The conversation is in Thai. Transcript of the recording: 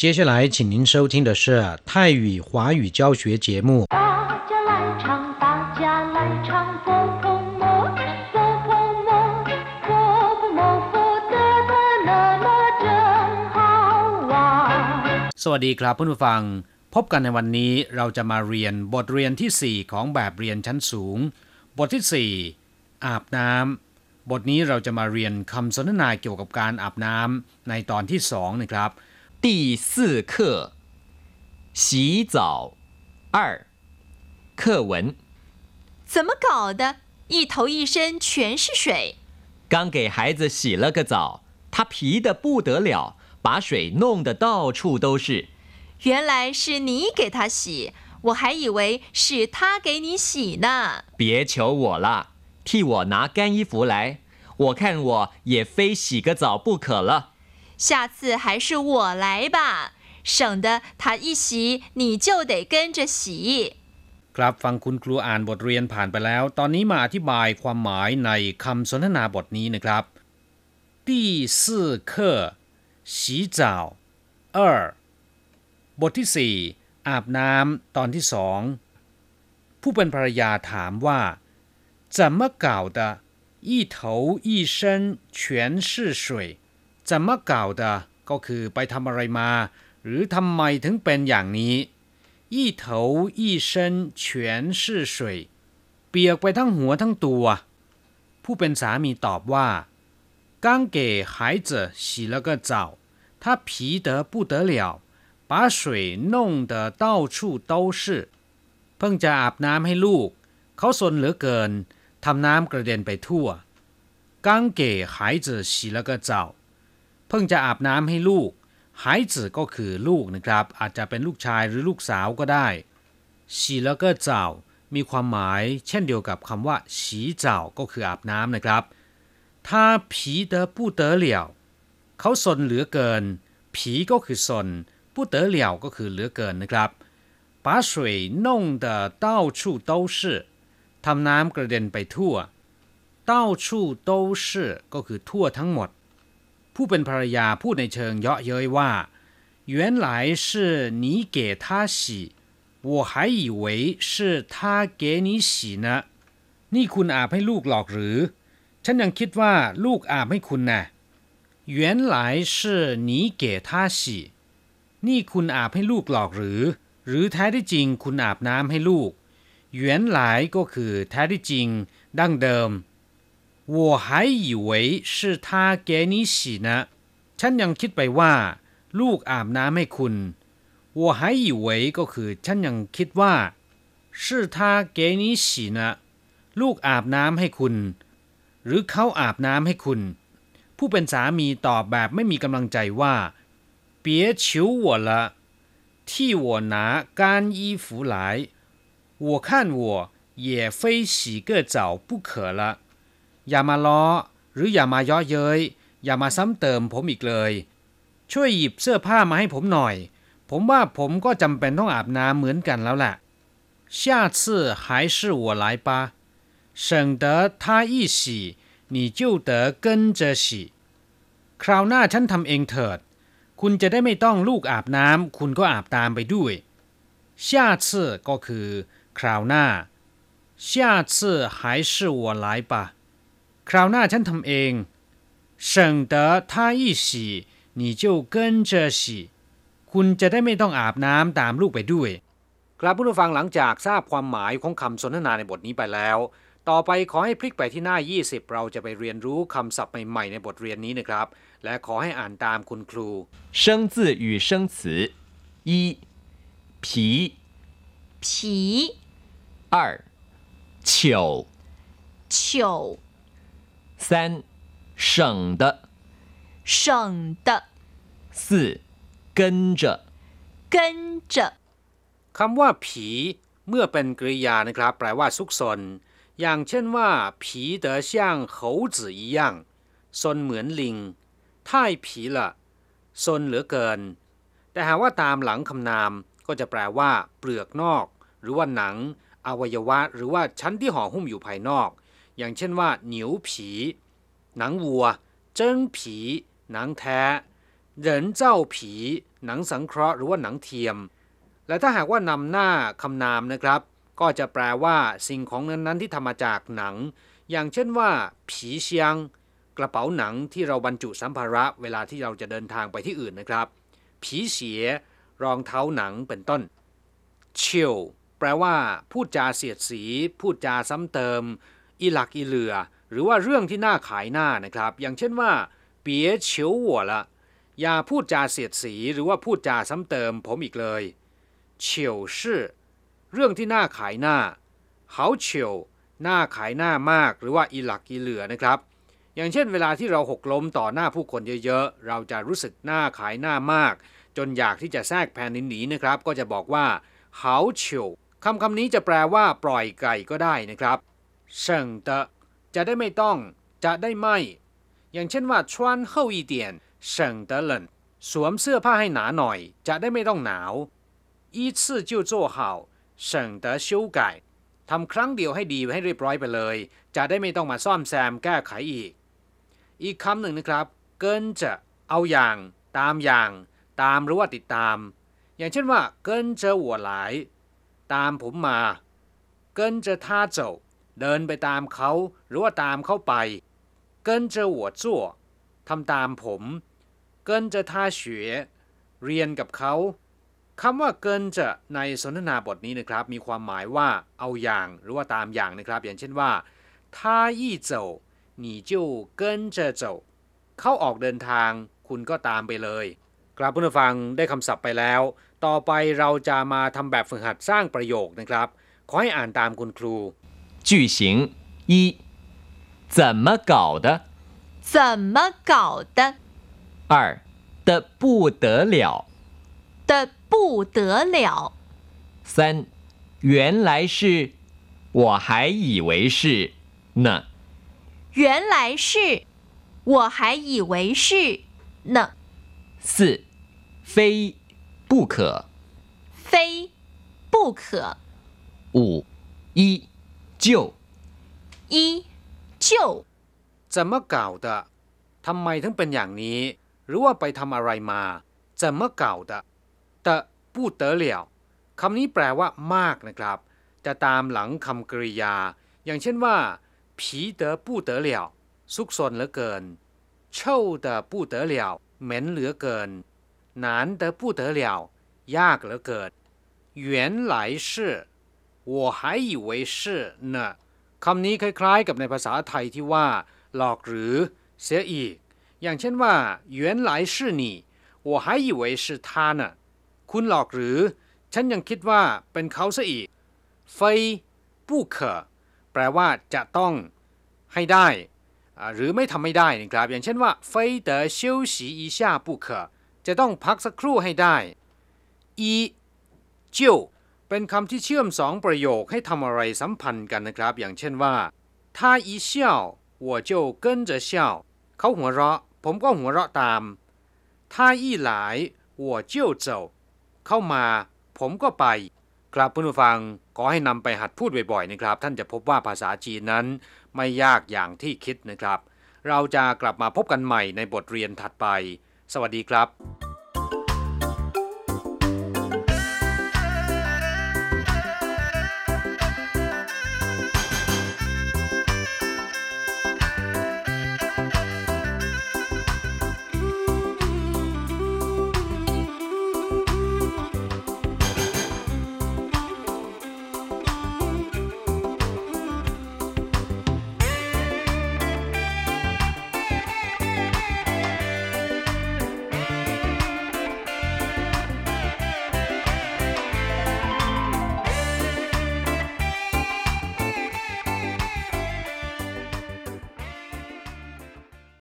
接下来，请您收听的是泰语华语教学节目。大家来唱，大家来唱，佛佛摩，佛佛摩，佛佛摩，佛得得乐乐真好玩。 สวัสดีครับเพื่อนผู้ฟัง พบกันในวันนี้เราจะมาเรียนบทเรียนทีสี่ 4 ของแบบเรียนชั้นสูง บทที่ 4 อาบน้ำบทนี้เราจะมาเรียนคำสนทนาเกี่ยวกับการอาบน้ำในตอนที่สองนะครับ 第四课洗澡二课文怎么搞的？一头一身全是水。刚给孩子洗了个澡，他皮的不得了，把水弄得到处都是。原来是你给他洗，我还以为是他给你洗呢。别求我了，替我拿干衣服来，我看我也非洗个澡不可了。下次还是我来吧，省得他一洗你就得跟着洗。 ครับฟังคุณครูอ่านบทเรียนผ่านไปแล้ว ตอนนี้มาอธิบายความหมายในคำสนทนาบทนี้นะครับ第四课洗澡二บทที่สี่อาบน้ำตอนที่สองผู้เป็นภรรยาถามว่า怎么搞的一头一身全是水 怎么搞的ก็คือไปทำอะไรมา หรือทำไมถึงเป็นอย่างนี้ 一头一身全是水เปียกไปทั้งหัวทั้งตัว ผู้เป็นสามีตอบว่า刚给孩子洗了个澡他皮得不得了把水弄得到处都是เพิ่งจะอาบน้ำให้ลูก เขาสนเหลือเกินทำน้ำกระเด็นไปทั่ว刚给孩子洗了个澡 เพิ่งจะอาบน้ำให้ลูก หายจืก็คือลูกนะครับ อาจจะเป็นลูกชายหรือลูกสาวก็ได้洗แล้วก็เจ้ามีความหมาย เช่นเดียวกับคำว่า洗澡ก็คืออาบน้ำนะครับ他皮得不得了เขาสนเหลือเกิน ผีก็คือสน不得了ก็คือเหลือเกินนะครับ把水弄得到处都是ทำน้ำกระเด็นไปทั่ว到处都是ก็คือทั่วทั้งหมด ผู้เป็นภรรยาพูดในเชิงเยาะเย้ยว่า原来是你给他洗我还以为是他给你洗呢นี่คุณอาบให้ลูกหรอกหรือ ฉันยังคิดว่าลูกอาบให้คุณนะ原来是你给他洗นี่คุณอาบให้ลูกหรอกหรือ หรือแท้ที่จริงคุณอาบน้ำให้ลูก原来ก็คือแท้ที่จริง ดั้งเดิม 我还以为是他给你洗呢ฉันยังคิดไปว่า ลูกอาบน้ำให้คุณ我还以为ก็คือฉันยังคิดว่า是他给你洗呢ลูกอาบน้ำให้คุณ หรือเขาอาบน้ำให้คุณ ผู้เป็นสามีตอบแบบไม่มีกำลังใจว่า别求我了替我拿干衣服来我看我也非洗个澡不可了 อย่ามาล้อ หรืออย่ามาเย่อเย้ย อย่ามาซ้ำเติมผมอีกเลย ช่วยหยิบเสื้อผ้ามาให้ผมหน่อย ผมว่าผมก็จำเป็นต้องอาบน้ำเหมือนกันแล้วแหละ下次还是我来吧省得他一洗你就得跟着洗คราวหน้าฉันทำเองเถิด คุณจะได้ไม่ต้องลูกอาบน้ำคุณก็อาบตามไปด้วย下次ก็คือ คราวหน้า下次还是我来吧 คราวหน้าฉันทำเอง省得他一洗你就跟着洗คุณจะได้ไม่ต้องอาบน้ำตามลูกไปด้วย ครับผู้ฟังหลังจากทราบความหมายของคำสนทนาในบทนี้ไปแล้ว ต่อไปขอให้พลิกไปที่หน้า 20 เราจะไปเรียนรู้คำศัพท์ใหม่ๆในบทเรียนนี้นะครับ และขอให้อ่านตามคุณครู 生字与生词一皮皮、二糗糗、 三省的省的、四跟着跟着。 คำว่าผี เมื่อเป็นกริยานะครับ แปลว่าซุกซน อย่างเช่นว่าผีเดอช่าง猴子一样ซนเหมือนลิงท่ายผีละซนเหลือเกิน แต่หากว่าตามหลังคำนามก็จะแปลว่า เปลือกนอก หรือว่าหนัง อวัยวะ หรือว่าชั้นที่ห่อหุ้มอยู่ภายนอก อย่างเช่นว่าเหนียวผีหนังวัว เจิ้งผีหนังแท้เหรินเจ้าผีหนังสังเคราะห์หรือว่าหนังเทียม และถ้าหากว่านำหน้าคำนามนะครับ ก็จะแปลว่าสิ่งของนั้นๆที่ทำมาจากหนัง อย่างเช่นว่า ผีเชียง กระเป๋าหนังที่เราบรรจุสัมภาระเวลาที่เราจะเดินทางไปที่อื่นนะครับ ผีเสีย รองเท้าหนังเป็นต้นเชียวแปลว่า พูดจาเสียดสี พูดจาซ้ำเติม อีหลักอีเหลือ หรือว่าเรื่องที่น่าขายหน้านะครับ อย่างเช่นว่าเปียเฉียวหัวละอย่าพูดจาเสียดสีหรือว่าพูดจาซ้ำเติมผมอีกเลยเฉียวชื่อเรื่องที่น่าขายหน้าเขาเฉียวหน้าขายหน้ามาก หรือว่าอีหลักอีเหลือนะครับ อย่างเช่น เวลาที่เราหกล้มต่อหน้าผู้คนเยอะๆ เราจะรู้สึกหน้าขายหน้ามาก จนอยากที่จะแทรกแผ่นินหนีนะครับ ก็จะบอกว่าเขาเฉียวคำคำนี้จะแปลว่าปล่อยไก่ก็ได้นะครับ เชิงเตจะได้ไม่ต้อง จะได้ไม่ อย่างเช่นว่าชวนเข้าอีเตีนเชิงเตสวมเสื้อผ้าให้หนาหน่อย จะได้ไม่ต้องหนาวอีซื่อจิวงเตชิวไก่ทำครั้งเดียวให้ดีให้เรียบร้อยไปเลย จะได้ไม่ต้องมาซ่อมแซมแก้ไขอีก อีกคำหนึ่งนะครับ เกินจะเอาอย่าง ตามอย่าง ตามหรือว่าติดตาม อย่างเช่นว่า เกินเจอหัวหลาย ตามผมมา เกินเจอท่าเจ้า เดินไปตามเขา หรือว่าตามเข้าไป เกินเจอหัวจั่วทำตามผม เกินเจอท่าเฉวยเรียนกับเขาคำว่าเกินจะในสนทนาบทนี้นะครับ มีความหมายว่าเอาอย่างหรือว่าตามอย่างนะครับ อย่างเช่นว่า他一走你就跟着走เขาออกเดินทาง คุณก็ตามไปเลยกราบผู้ฟังได้คำศัพท์ไปแล้ว ต่อไปเราจะมาทำแบบฝึกหัดสร้างประโยคนะครับ ขอให้อ่านตามคุณครู 句型一，怎么搞的？怎么搞的二的不得了。的不得了？三，原来是，我还以为是呢。原来是，我还以为是呢。四，非不可。非不可。五，一就一就จะมาเก่าดะทำไมถึงเป็นอย่างนี้ หรือว่าไปทำอะไรมาจะมาเก่าดะแต่พูดเตอเหลียวคำนี้แปลว่ามากนะครับ จะตามหลังคำกริยา อย่างเช่นว่า ผีเตอปูเตอเหลียวซุกซนเหลือเกินเช่าเตอปูเตอเหลียวเหม็นเหลือเกินหนานเตอปูเตอเหลียวยากเหลือเกิน原来是 我还以为是呢คำนี้คล้าย ๆ กับในภาษาไทยที่ว่า หลอกหรือเสียอีก อย่างเช่นว่า原来是你我还以为是他呢คุณหลอกหรือ ฉันยังคิดว่าเป็นเขาซะอีก非不可แปลว่าจะต้องให้ได้อ่าหรือไม่ทำไม่ได้นะครับ อย่างเช่นว่า非得休息一下不可จะต้องพักสักครู่ให้ได้อี就 เป็นคำที่เชื่อมสองประโยคให้ทำอะไรสัมพันธ์กันนะครับ อย่างเช่นว่าถ้าอีเชี่เาเกินเช่ยเขาหัวเราะ ผมก็หัวเราะตามถ้าอีหลหัวเจ้เเข้ามา ผมก็ไปครับเพื่อนผู้ฟังขอให้นำไปหัดพูดบ่อยๆนะครับ ท่านจะพบว่าภาษาจีนนั้นไม่ยากอย่างที่คิดนะครับ เราจะกลับมาพบกันใหม่ในบทเรียนถัดไป สวัสดีครับ